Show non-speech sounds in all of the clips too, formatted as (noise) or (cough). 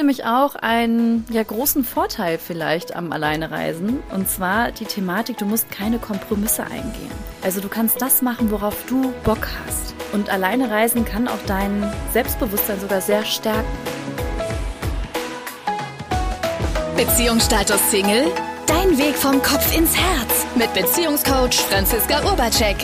nämlich auch einen ja, großen Vorteil vielleicht am Alleinereisen. Und zwar die Thematik, du musst keine Kompromisse eingehen. Also du kannst das machen, worauf du Bock hast. Und alleine reisen kann auch dein Selbstbewusstsein sogar sehr stärken. Beziehungsstatus Single? Dein Weg vom Kopf ins Herz mit Beziehungscoach Franziska Urbacek.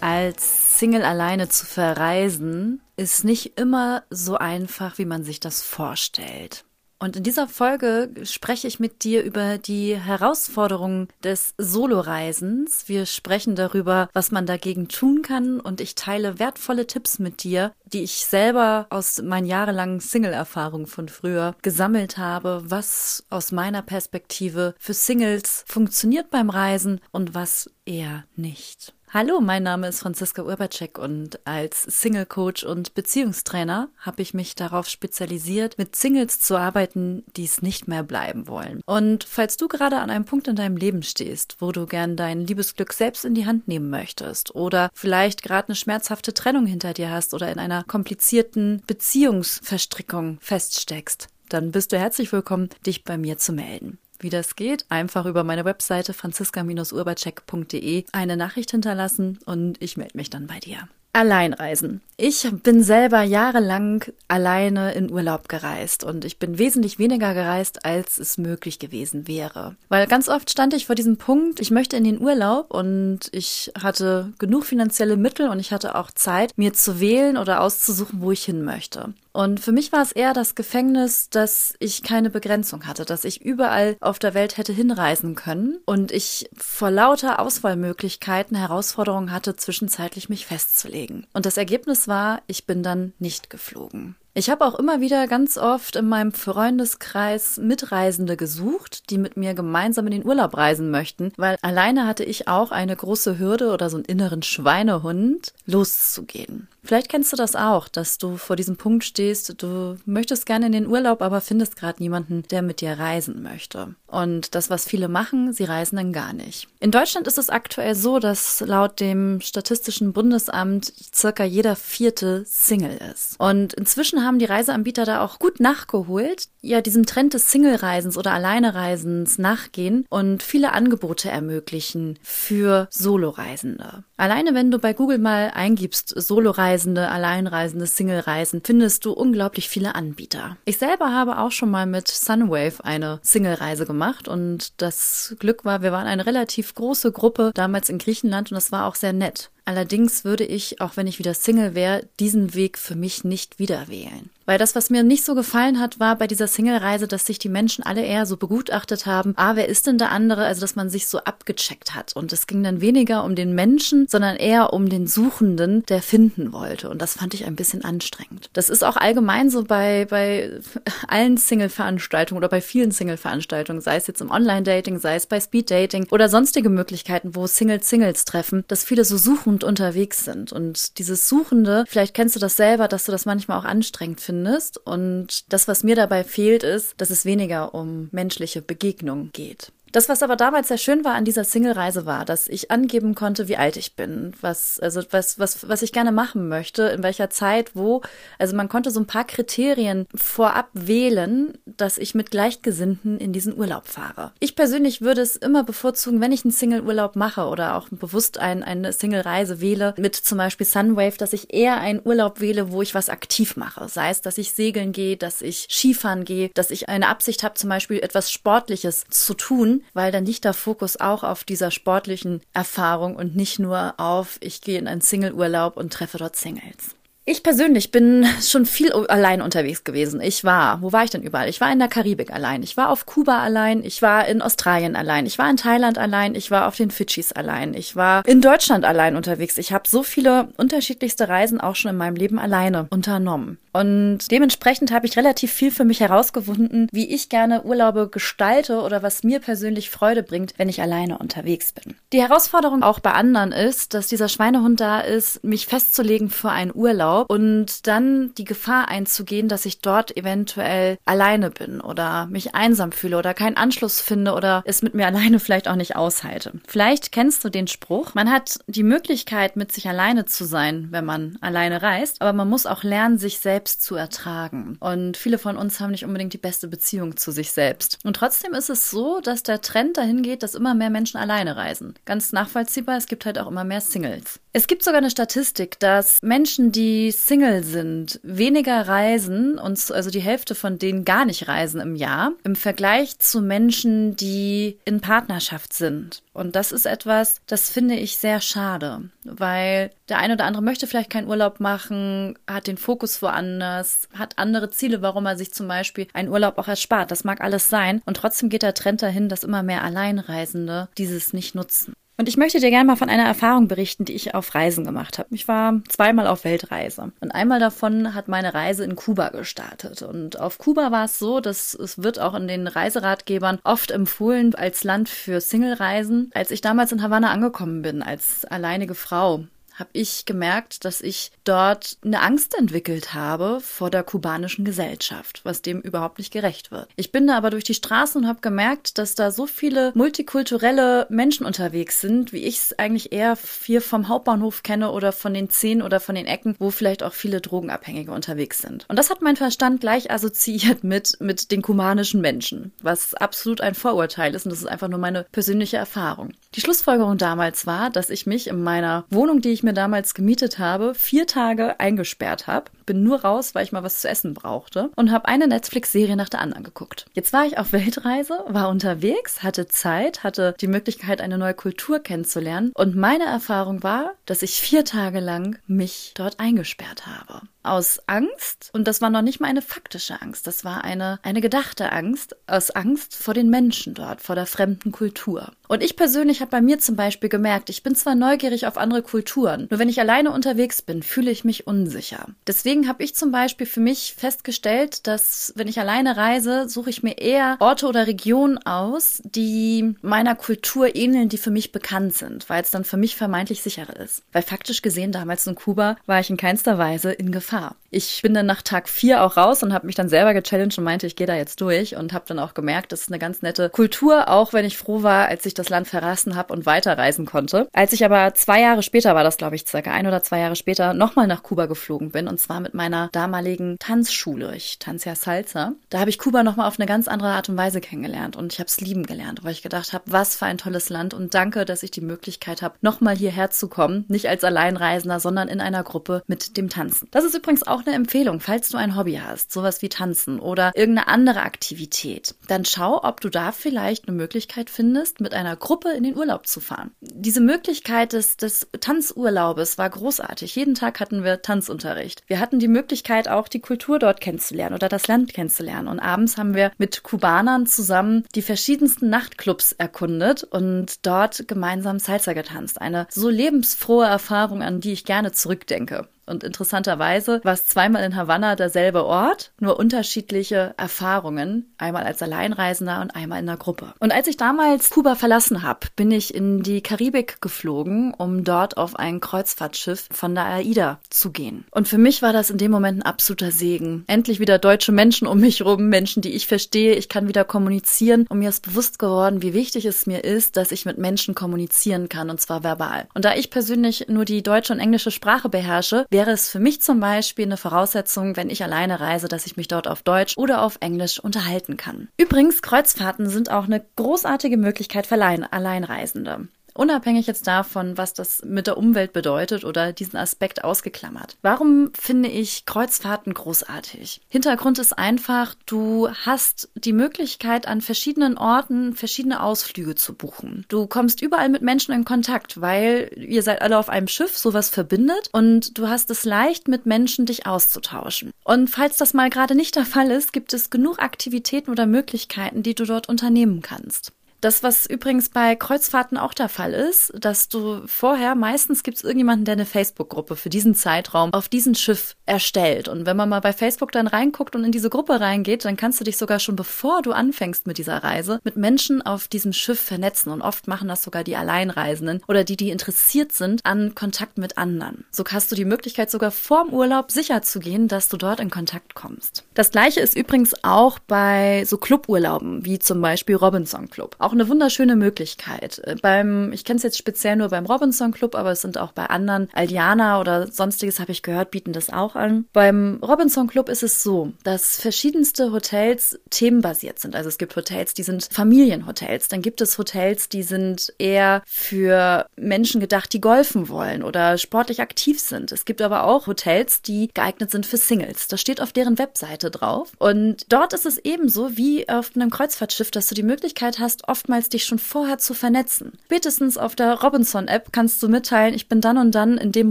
Als Single alleine zu verreisen, ist nicht immer so einfach, wie man sich das vorstellt. Und in dieser Folge spreche ich mit dir über die Herausforderungen des Soloreisens. Wir sprechen darüber, was man dagegen tun kann und ich teile wertvolle Tipps mit dir, die ich selber aus meinen jahrelangen Single-Erfahrungen von früher gesammelt habe, was aus meiner Perspektive für Singles funktioniert beim Reisen und was eher nicht. Hallo, mein Name ist Franziska Urbacek und als Single Coach und Beziehungstrainer habe ich mich darauf spezialisiert, mit Singles zu arbeiten, die es nicht mehr bleiben wollen. Und falls du gerade an einem Punkt in deinem Leben stehst, wo du gern dein Liebesglück selbst in die Hand nehmen möchtest oder vielleicht gerade eine schmerzhafte Trennung hinter dir hast oder in einer komplizierten Beziehungsverstrickung feststeckst, dann bist du herzlich willkommen, dich bei mir zu melden. Wie das geht, einfach über meine Webseite franziska-urbacek.de eine Nachricht hinterlassen und ich melde mich dann bei dir. Alleinreisen. Ich bin selber jahrelang alleine in Urlaub gereist und ich bin wesentlich weniger gereist, als es möglich gewesen wäre. Weil ganz oft stand ich vor diesem Punkt, ich möchte in den Urlaub und ich hatte genug finanzielle Mittel und ich hatte auch Zeit, mir zu wählen oder auszusuchen, wo ich hin möchte. Und für mich war es eher das Gefängnis, dass ich keine Begrenzung hatte, dass ich überall auf der Welt hätte hinreisen können und ich vor lauter Auswahlmöglichkeiten Herausforderungen hatte, zwischenzeitlich mich festzulegen. Und das Ergebnis war, ich bin dann nicht geflogen. Ich habe auch immer wieder ganz oft in meinem Freundeskreis Mitreisende gesucht, die mit mir gemeinsam in den Urlaub reisen möchten, weil alleine hatte ich auch eine große Hürde oder so einen inneren Schweinehund, loszugehen. Vielleicht kennst du das auch, dass du vor diesem Punkt stehst, du möchtest gerne in den Urlaub, aber findest gerade niemanden, der mit dir reisen möchte. Und das, was viele machen, sie reisen dann gar nicht. In Deutschland ist es aktuell so, dass laut dem Statistischen Bundesamt circa jeder vierte Single ist. Und inzwischen haben die Reiseanbieter da auch gut nachgeholt, ja, diesem Trend des Single-Reisens oder Alleinereisens nachgehen und viele Angebote ermöglichen für Soloreisende. Alleine wenn du bei Google mal eingibst, Soloreisende, Alleinreisende, Single-Reisen, findest du unglaublich viele Anbieter. Ich selber habe auch schon mal mit Sunwave eine Single-Reise gemacht und das Glück war, wir waren eine relativ große Gruppe damals in Griechenland und das war auch sehr nett. Allerdings würde ich, auch wenn ich wieder Single wäre, diesen Weg für mich nicht wieder wählen. Weil das, was mir nicht so gefallen hat, war bei dieser Single-Reise, dass sich die Menschen alle eher so begutachtet haben, ah, wer ist denn der andere? Also, dass man sich so abgecheckt hat. Und es ging dann weniger um den Menschen, sondern eher um den Suchenden, der finden wollte. Und das fand ich ein bisschen anstrengend. Das ist auch allgemein so bei, bei (laughs) allen Single-Veranstaltungen oder bei vielen Single-Veranstaltungen, sei es jetzt im Online-Dating, sei es bei Speed-Dating oder sonstige Möglichkeiten, wo Singles Singles treffen, dass viele so suchend unterwegs sind. Und dieses Suchende, vielleicht kennst du das selber, dass du das manchmal auch anstrengend findest findest. Und das, was mir dabei fehlt, ist, dass es weniger um menschliche Begegnung geht. Das, was aber damals sehr schön war an dieser Single-Reise, war, dass ich angeben konnte, wie alt ich bin, was, also was, was, was ich gerne machen möchte, in welcher Zeit, wo. Also man konnte so ein paar Kriterien vorab wählen, dass ich mit Gleichgesinnten in diesen Urlaub fahre. Ich persönlich würde es immer bevorzugen, wenn ich einen Single-Urlaub mache oder auch bewusst ein, eine Single-Reise wähle, mit zum Beispiel Sunwave, dass ich eher einen Urlaub wähle, wo ich was aktiv mache. Sei es, dass ich segeln gehe, dass ich Skifahren gehe, dass ich eine Absicht habe, zum Beispiel etwas Sportliches zu tun weil dann liegt der Fokus auch auf dieser sportlichen Erfahrung und nicht nur auf, ich gehe in einen Single-Urlaub und treffe dort Singles. Ich persönlich bin schon viel allein unterwegs gewesen. Ich war, wo war ich denn überall? Ich war in der Karibik allein, ich war auf Kuba allein, ich war in Australien allein, ich war in Thailand allein, ich war auf den Fidschis allein, ich war in Deutschland allein unterwegs. Ich habe so viele unterschiedlichste Reisen auch schon in meinem Leben alleine unternommen. Und dementsprechend habe ich relativ viel für mich herausgefunden, wie ich gerne Urlaube gestalte oder was mir persönlich Freude bringt, wenn ich alleine unterwegs bin. Die Herausforderung auch bei anderen ist, dass dieser Schweinehund da ist, mich festzulegen für einen Urlaub Urlaub und dann die Gefahr einzugehen, dass ich dort eventuell alleine bin oder mich einsam fühle oder keinen Anschluss finde oder es mit mir (laughs) alleine vielleicht auch nicht aushalte. Vielleicht kennst du den Spruch, man hat die Möglichkeit, mit sich alleine zu sein, wenn man alleine reist, aber man muss auch lernen, sich selbst zu ertragen. Und viele von uns haben nicht unbedingt die beste Beziehung zu sich selbst. Und trotzdem ist es so, dass der Trend dahin geht, dass immer mehr Menschen alleine reisen. Ganz nachvollziehbar, es gibt halt auch immer mehr Singles. Es gibt sogar eine Statistik, dass Menschen, die Single sind, weniger reisen, und also die Hälfte von denen gar nicht reisen im Jahr, im Vergleich zu Menschen, die in Partnerschaft sind. Und das ist etwas, das finde ich sehr schade, weil der eine oder andere möchte vielleicht keinen Urlaub machen, hat den Fokus woanders, hat andere Ziele, warum er sich zum Beispiel einen Urlaub auch erspart. Das mag alles sein. Und trotzdem geht der Trend dahin, dass immer mehr Alleinreisende dieses nicht nutzen. Und ich möchte dir gerne mal von einer Erfahrung berichten, die ich auf Reisen gemacht habe. Ich war zweimal auf Weltreise. Und einmal davon hat meine Reise in Kuba gestartet. Und auf Kuba war es so, dass es wird auch in den Reiseratgebern oft empfohlen als Land für Single-Reisen. Als ich damals in Havanna angekommen bin, als alleinige Frau, habe ich gemerkt, dass ich dort eine Angst entwickelt habe vor der kubanischen Gesellschaft, was dem überhaupt nicht gerecht wird. Ich bin da aber durch die Straßen und habe gemerkt, dass da so viele multikulturelle Menschen unterwegs sind, wie ich es eigentlich eher hier vom Hauptbahnhof kenne oder von den Zehen oder von den Ecken, wo vielleicht auch viele Drogenabhängige unterwegs sind. Und das hat mein Verstand gleich assoziiert mit, mit den kubanischen Menschen, was absolut ein Vorurteil ist und das ist einfach nur meine persönliche Erfahrung. Die Schlussfolgerung damals war, dass ich mich in meiner Wohnung, die ich mir mir damals gemietet habe, vier Tage eingesperrt habe. Bin nur raus, weil ich mal was zu essen brauchte und habe eine Netflix-Serie nach der anderen geguckt. Jetzt war ich auf Weltreise, war unterwegs, hatte Zeit, hatte die Möglichkeit, eine neue Kultur kennenzulernen und meine Erfahrung war, dass ich vier Tage lang mich dort eingesperrt habe aus Angst, und das war noch nicht mal eine faktische Angst, das war eine, eine gedachte Angst, aus Angst vor den Menschen dort, vor der fremden Kultur. Und ich persönlich habe bei mir zum Beispiel gemerkt, ich bin zwar neugierig auf andere Kulturen, nur wenn ich alleine unterwegs bin, fühle ich mich unsicher. Deswegen habe ich zum Beispiel für mich festgestellt, dass wenn ich alleine reise, suche ich mir eher Orte oder Regionen aus, die meiner Kultur ähneln, die für mich bekannt sind, weil es dann für mich vermeintlich sicherer ist. Weil faktisch gesehen, damals in Kuba war ich in keinster Weise in Gefahr Gefahr. Ich bin dann nach Tag vier auch raus und habe mich dann selber gechallenged und meinte, ich gehe da jetzt durch und habe dann auch gemerkt, das ist eine ganz nette Kultur, auch wenn ich froh war, als ich das Land verlassen habe und weiterreisen konnte. Als ich aber zwei Jahre später, war das glaube ich circa ein oder zwei Jahre später, nochmal nach Kuba geflogen bin und zwar mit meiner damaligen Tanzschule. Ich tanze ja Salsa. Da habe ich Kuba nochmal auf eine ganz andere Art und Weise kennengelernt und ich habe es lieben gelernt, weil ich gedacht habe, was für ein tolles Land und danke, dass ich die Möglichkeit habe, nochmal hierher zu kommen, nicht als Alleinreisender, sondern in einer Gruppe mit dem Tanzen. Das ist übrigens auch eine Empfehlung, falls du ein Hobby hast, sowas wie Tanzen oder irgendeine andere Aktivität, dann schau, ob du da vielleicht eine Möglichkeit findest, mit einer Gruppe in den Urlaub zu fahren. Diese Möglichkeit des, des Tanzurlaubes war großartig. Jeden Tag hatten wir Tanzunterricht. Wir hatten die Möglichkeit, auch die Kultur dort kennenzulernen oder das Land kennenzulernen. Und abends haben wir mit Kubanern zusammen die verschiedensten Nachtclubs erkundet und dort gemeinsam Salsa getanzt. Eine so lebensfrohe Erfahrung, an die ich gerne zurückdenke. Und interessanterweise war es zweimal in Havanna derselbe Ort, nur unterschiedliche Erfahrungen, einmal als Alleinreisender und einmal in einer Gruppe. Und als ich damals Kuba verlassen habe, bin ich in die Karibik geflogen, um dort auf ein Kreuzfahrtschiff von der AIDA zu gehen. Und für mich war das in dem Moment ein absoluter Segen. Endlich wieder deutsche Menschen um mich rum, Menschen, die ich verstehe. Ich kann wieder kommunizieren. Und mir ist bewusst geworden, wie wichtig es mir ist, dass ich mit Menschen kommunizieren kann, und zwar verbal. Und da ich persönlich nur die deutsche und englische Sprache beherrsche, es für mich zum Beispiel eine Voraussetzung, wenn ich alleine reise, dass ich mich dort auf Deutsch oder auf Englisch unterhalten kann. Übrigens, Kreuzfahrten sind auch eine großartige Möglichkeit für Alleinreisende. Unabhängig jetzt davon, was das mit der Umwelt bedeutet oder diesen Aspekt ausgeklammert. Warum finde ich Kreuzfahrten großartig? Hintergrund ist einfach, du hast die Möglichkeit, an verschiedenen Orten verschiedene Ausflüge zu buchen. Du kommst überall mit Menschen in Kontakt, weil ihr seid alle auf einem Schiff, sowas verbindet und du hast es leicht, mit Menschen dich auszutauschen. Und falls das mal gerade nicht der Fall ist, gibt es genug Aktivitäten oder Möglichkeiten, die du dort unternehmen kannst. Das, was übrigens bei Kreuzfahrten auch der Fall ist, dass du vorher, meistens gibt es irgendjemanden, der eine Facebook-Gruppe für diesen Zeitraum auf diesem Schiff erstellt. Und wenn man mal bei Facebook dann reinguckt und in diese Gruppe reingeht, dann kannst du dich sogar schon bevor du anfängst mit dieser Reise mit Menschen auf diesem Schiff vernetzen. Und oft machen das sogar die Alleinreisenden oder die, die interessiert sind an Kontakt mit anderen. So hast du die Möglichkeit, sogar vorm Urlaub sicher zu gehen, dass du dort in Kontakt kommst. Das gleiche ist übrigens auch bei so Cluburlauben, wie zum Beispiel Robinson Club. Auch eine wunderschöne Möglichkeit. Äh, beim, ich kenne es jetzt speziell nur beim Robinson Club, aber es sind auch bei anderen, Aldiana oder sonstiges habe ich gehört, bieten das auch an. Beim Robinson Club ist es so, dass verschiedenste Hotels themenbasiert sind. Also es gibt Hotels, die sind Familienhotels. Dann gibt es Hotels, die sind eher für Menschen gedacht, die golfen wollen oder sportlich aktiv sind. Es gibt aber auch Hotels, die geeignet sind für Singles. Das steht auf deren Webseite drauf. Und dort ist es ebenso wie auf einem Kreuzfahrtschiff, dass du die Möglichkeit hast, oftmals dich schon vorher zu vernetzen. Spätestens auf der Robinson-App kannst du mitteilen, ich bin dann und dann in dem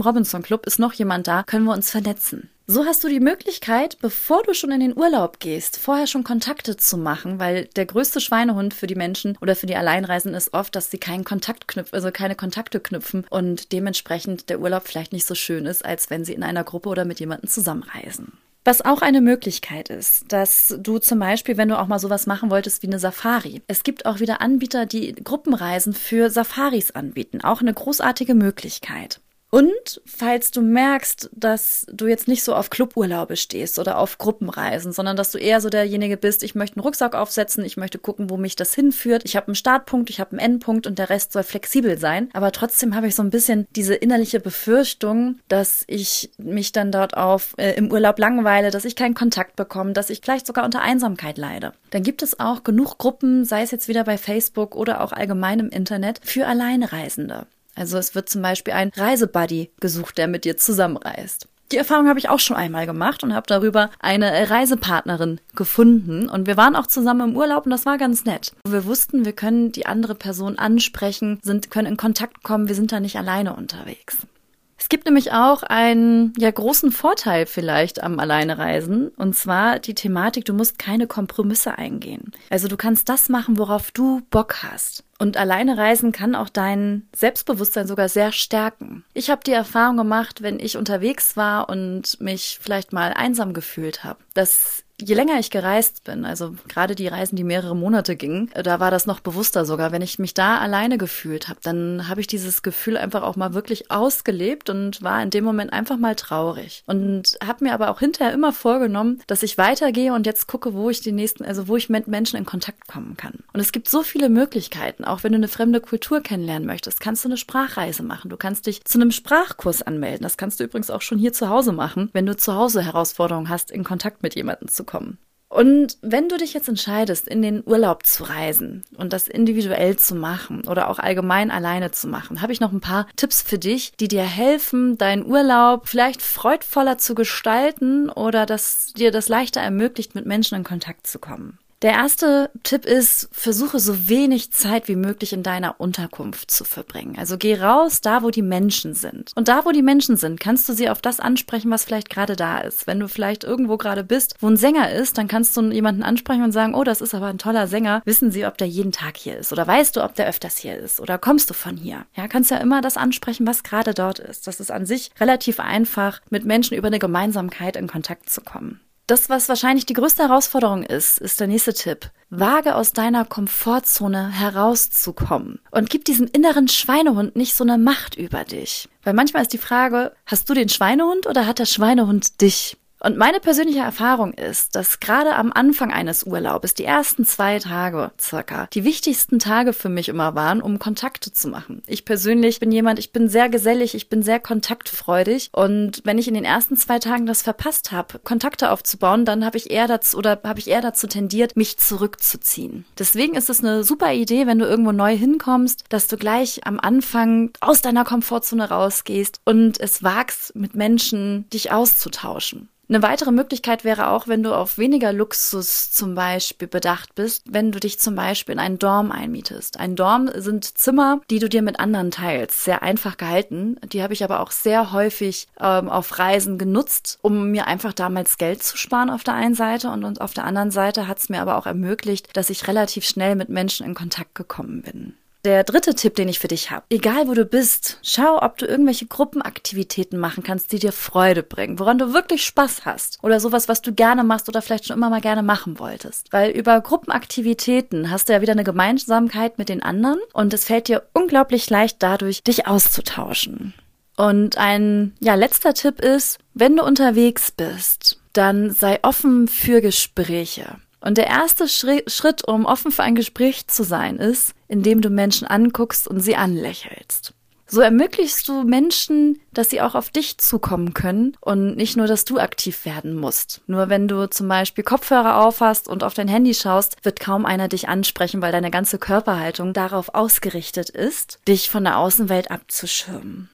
Robinson-Club, ist noch jemand da, können wir uns vernetzen. So hast du die Möglichkeit, bevor du schon in den Urlaub gehst, vorher schon Kontakte zu machen, weil der größte Schweinehund für die Menschen oder für die Alleinreisenden ist oft, dass sie keinen Kontakt knüpfen, also keine Kontakte knüpfen und dementsprechend der Urlaub vielleicht nicht so schön ist, als wenn sie in einer Gruppe oder mit jemandem zusammenreisen. Was auch eine Möglichkeit ist, dass du zum Beispiel, wenn du auch mal sowas machen wolltest wie eine Safari, es gibt auch wieder Anbieter, die Gruppenreisen für Safaris anbieten. Auch eine großartige Möglichkeit. Und falls du merkst, dass du jetzt nicht so auf Cluburlaube stehst oder auf Gruppenreisen, sondern dass du eher so derjenige bist, ich möchte einen Rucksack aufsetzen, ich möchte gucken, wo mich das hinführt. Ich habe einen Startpunkt, ich habe einen Endpunkt und der Rest soll flexibel sein. Aber trotzdem habe ich so ein bisschen diese innerliche Befürchtung, dass ich mich dann dort auf äh, im Urlaub langweile, dass ich keinen Kontakt bekomme, dass ich vielleicht sogar unter Einsamkeit leide. Dann gibt es auch genug Gruppen, sei es jetzt wieder bei Facebook oder auch allgemein im Internet, für Alleinreisende. Also es wird zum Beispiel ein Reisebuddy gesucht, der mit dir zusammenreist. Die Erfahrung habe ich auch schon einmal gemacht und habe darüber eine Reisepartnerin gefunden. Und wir waren auch zusammen im Urlaub und das war ganz nett. Wir wussten, wir können die andere Person ansprechen, sind, können in Kontakt kommen, wir sind da nicht alleine unterwegs. Es gibt nämlich auch einen ja großen Vorteil vielleicht am Alleinereisen und zwar die Thematik, du musst keine Kompromisse eingehen. Also du kannst das machen, worauf du Bock hast. Und alleine reisen kann auch dein Selbstbewusstsein sogar sehr stärken. Ich habe die Erfahrung gemacht, wenn ich unterwegs war und mich vielleicht mal einsam gefühlt habe, dass je länger ich gereist bin, also gerade die Reisen, die mehrere Monate gingen, da war das noch bewusster sogar. Wenn ich mich da alleine gefühlt habe, dann habe ich dieses Gefühl einfach auch mal wirklich ausgelebt und war in dem Moment einfach mal traurig. Und habe mir aber auch hinterher immer vorgenommen, dass ich weitergehe und jetzt gucke, wo ich die nächsten, also wo ich mit Menschen in Kontakt kommen kann. Und es gibt so viele Möglichkeiten. Auch wenn du eine fremde Kultur kennenlernen möchtest, kannst du eine Sprachreise machen. Du kannst dich zu einem Sprachkurs anmelden. Das kannst du übrigens auch schon hier zu Hause machen, wenn du zu Hause Herausforderungen hast, in Kontakt mit jemandem zu kommen. Und wenn du dich jetzt entscheidest, in den Urlaub zu reisen und das individuell zu machen oder auch allgemein alleine zu machen, habe ich noch ein paar Tipps für dich, die dir helfen, deinen Urlaub vielleicht freudvoller zu gestalten oder dass dir das leichter ermöglicht, mit Menschen in Kontakt zu kommen. Der erste Tipp ist, versuche so wenig Zeit wie möglich in deiner Unterkunft zu verbringen. Also geh raus, da wo die Menschen sind. Und da wo die Menschen sind, kannst du sie auf das ansprechen, was vielleicht gerade da ist. Wenn du vielleicht irgendwo gerade bist, wo ein Sänger ist, dann kannst du jemanden ansprechen und sagen, oh, das ist aber ein toller Sänger. Wissen sie, ob der jeden Tag hier ist? Oder weißt du, ob der öfters hier ist? Oder kommst du von hier? Ja, kannst ja immer das ansprechen, was gerade dort ist. Das ist an sich relativ einfach, mit Menschen über eine Gemeinsamkeit in Kontakt zu kommen. Das, was wahrscheinlich die größte Herausforderung ist, ist der nächste Tipp. Wage aus deiner Komfortzone herauszukommen und gib diesem inneren Schweinehund nicht so eine Macht über dich. Weil manchmal ist die Frage, hast du den Schweinehund oder hat der Schweinehund dich? Und meine persönliche Erfahrung ist, dass gerade am Anfang eines Urlaubes, die ersten zwei Tage circa, die wichtigsten Tage für mich immer waren, um Kontakte zu machen. Ich persönlich bin jemand, ich bin sehr gesellig, ich bin sehr kontaktfreudig und wenn ich in den ersten zwei Tagen das verpasst habe, Kontakte aufzubauen, dann habe ich eher dazu oder habe ich eher dazu tendiert, mich zurückzuziehen. Deswegen ist es eine super Idee, wenn du irgendwo neu hinkommst, dass du gleich am Anfang aus deiner Komfortzone rausgehst und es wagst, mit Menschen dich auszutauschen. Eine weitere Möglichkeit wäre auch, wenn du auf weniger Luxus zum Beispiel bedacht bist, wenn du dich zum Beispiel in einen Dorm einmietest. Ein Dorm sind Zimmer, die du dir mit anderen teilst. Sehr einfach gehalten. Die habe ich aber auch sehr häufig ähm, auf Reisen genutzt, um mir einfach damals Geld zu sparen auf der einen Seite und, und auf der anderen Seite hat es mir aber auch ermöglicht, dass ich relativ schnell mit Menschen in Kontakt gekommen bin. Der dritte Tipp, den ich für dich habe. Egal wo du bist, schau, ob du irgendwelche Gruppenaktivitäten machen kannst, die dir Freude bringen, woran du wirklich Spaß hast. Oder sowas, was du gerne machst oder vielleicht schon immer mal gerne machen wolltest. Weil über Gruppenaktivitäten hast du ja wieder eine Gemeinsamkeit mit den anderen und es fällt dir unglaublich leicht dadurch, dich auszutauschen. Und ein ja, letzter Tipp ist, wenn du unterwegs bist, dann sei offen für Gespräche. Und der erste Schritt, um offen für ein Gespräch zu sein, ist, indem du Menschen anguckst und sie anlächelst. So ermöglichst du Menschen, dass sie auch auf dich zukommen können und nicht nur, dass du aktiv werden musst. Nur wenn du zum Beispiel Kopfhörer aufhast und auf dein Handy schaust, wird kaum einer dich ansprechen, weil deine ganze Körperhaltung darauf ausgerichtet ist, dich von der Außenwelt abzuschirmen.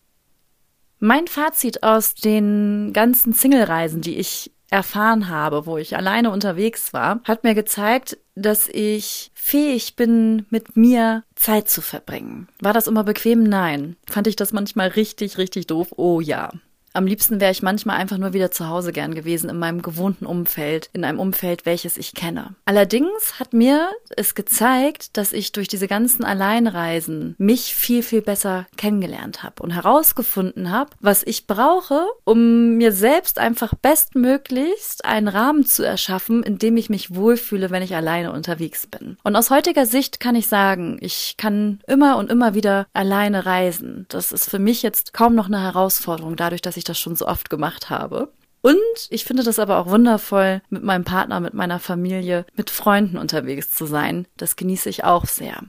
Mein Fazit aus den ganzen Single-Reisen, die ich erfahren habe, wo ich alleine unterwegs war, hat mir gezeigt, dass ich fähig bin, mit mir Zeit zu verbringen. War das immer bequem? Nein. Fand ich das manchmal richtig, richtig doof? Oh ja. Am liebsten wäre ich manchmal einfach nur wieder zu Hause gern gewesen, in meinem gewohnten Umfeld, in einem Umfeld, welches ich kenne. Allerdings hat mir es gezeigt, dass ich durch diese ganzen Alleinreisen mich viel, viel besser kennengelernt habe und herausgefunden habe, was ich brauche, um mir selbst einfach bestmöglichst einen Rahmen zu erschaffen, in dem ich mich wohlfühle, wenn ich alleine unterwegs bin. Und aus heutiger Sicht kann ich sagen, ich kann immer und immer wieder alleine reisen. Das ist für mich jetzt kaum noch eine Herausforderung, dadurch, dass ich das schon so oft gemacht habe. Und ich finde das aber auch wundervoll, mit meinem Partner, mit meiner Familie, mit Freunden unterwegs zu sein. Das genieße ich auch sehr.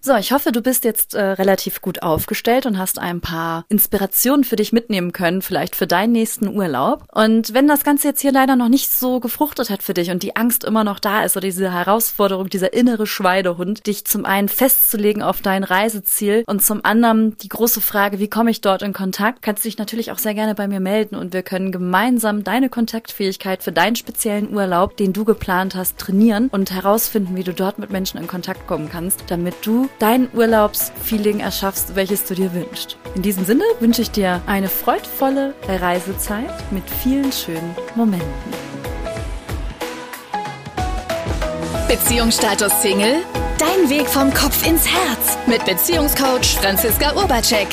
So, ich hoffe, du bist jetzt äh, relativ gut aufgestellt und hast ein paar Inspirationen für dich mitnehmen können, vielleicht für deinen nächsten Urlaub. Und wenn das Ganze jetzt hier leider noch nicht so gefruchtet hat für dich und die Angst immer noch da ist oder diese Herausforderung, dieser innere Schweidehund, dich zum einen festzulegen auf dein Reiseziel und zum anderen die große Frage, wie komme ich dort in Kontakt, kannst du dich natürlich auch sehr gerne bei mir melden und wir können gemeinsam deine Kontaktfähigkeit für deinen speziellen Urlaub, den du geplant hast, trainieren und herausfinden, wie du dort mit Menschen in Kontakt kommen kannst, damit dein Urlaubsfeeling erschaffst, welches du dir wünschst. In diesem Sinne wünsche ich dir eine freudvolle Reisezeit mit vielen schönen Momenten. Beziehungsstatus Single? Dein Weg vom Kopf ins Herz mit Beziehungscoach Franziska Urbacek.